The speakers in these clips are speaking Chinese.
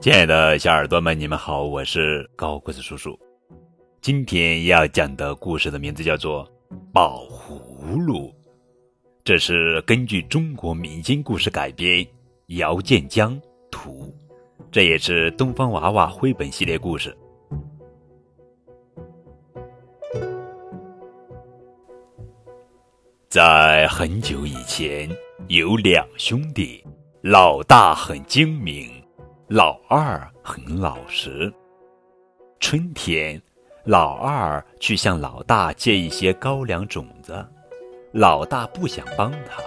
亲爱的小耳朵们，你们好，我是高个子叔叔。今天要讲的故事的名字叫做《宝葫芦》，这是根据中国民间故事改编，姚建江图，这也是东方娃娃绘本系列故事。在很久以前，有两兄弟，老大很精明。老二很老实。春天，老二去向老大借一些高粱种子，老大不想帮他，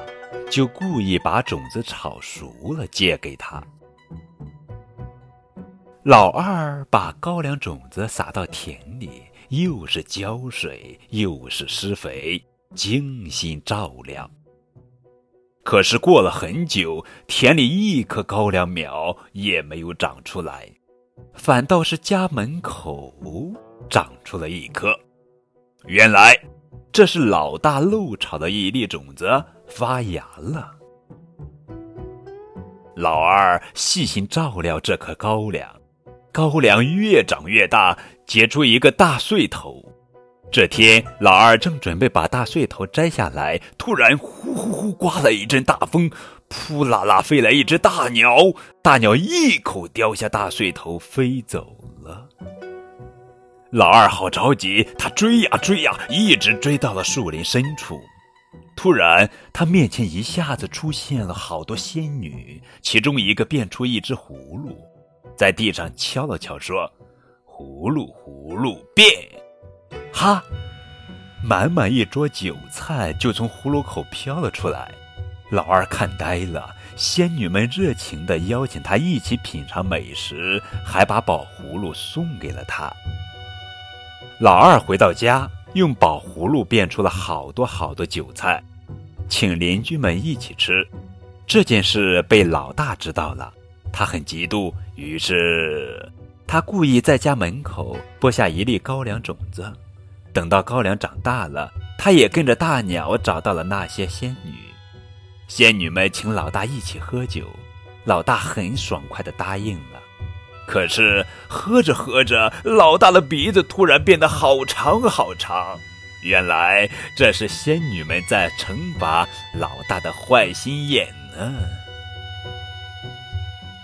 就故意把种子炒熟了借给他。老二把高粱种子撒到田里，又是浇水，又是施肥，精心照料。可是过了很久，田里一棵高粱苗也没有长出来，反倒是家门口长出了一棵。原来，这是老大漏炒的一粒种子发芽了。老二细心照料这棵高粱，高粱越长越大，结出一个大穗头。这天，老二正准备把大穗头摘下来，突然呼呼呼刮了一阵大风，扑啦啦飞来一只大鸟，大鸟一口叼下大穗头飞走了。老二好着急，他追呀追呀，一直追到了树林深处。突然，他面前一下子出现了好多仙女，其中一个变出一只葫芦，在地上敲了敲，说：“葫芦葫芦变。”哈！满满一桌酒菜就从葫芦口飘了出来，老二看呆了。仙女们热情地邀请他一起品尝美食，还把宝葫芦送给了他。老二回到家，用宝葫芦变出了好多好多酒菜，请邻居们一起吃。这件事被老大知道了，他很嫉妒，于是他故意在家门口播下一粒高粱种子。等到高粱长大了，他也跟着大鸟找到了那些仙女。仙女们请老大一起喝酒，老大很爽快地答应了。可是喝着喝着，老大的鼻子突然变得好长好长。原来这是仙女们在惩罚老大的坏心眼呢。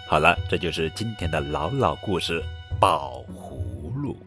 好了，这就是今天的老老故事，宝葫芦。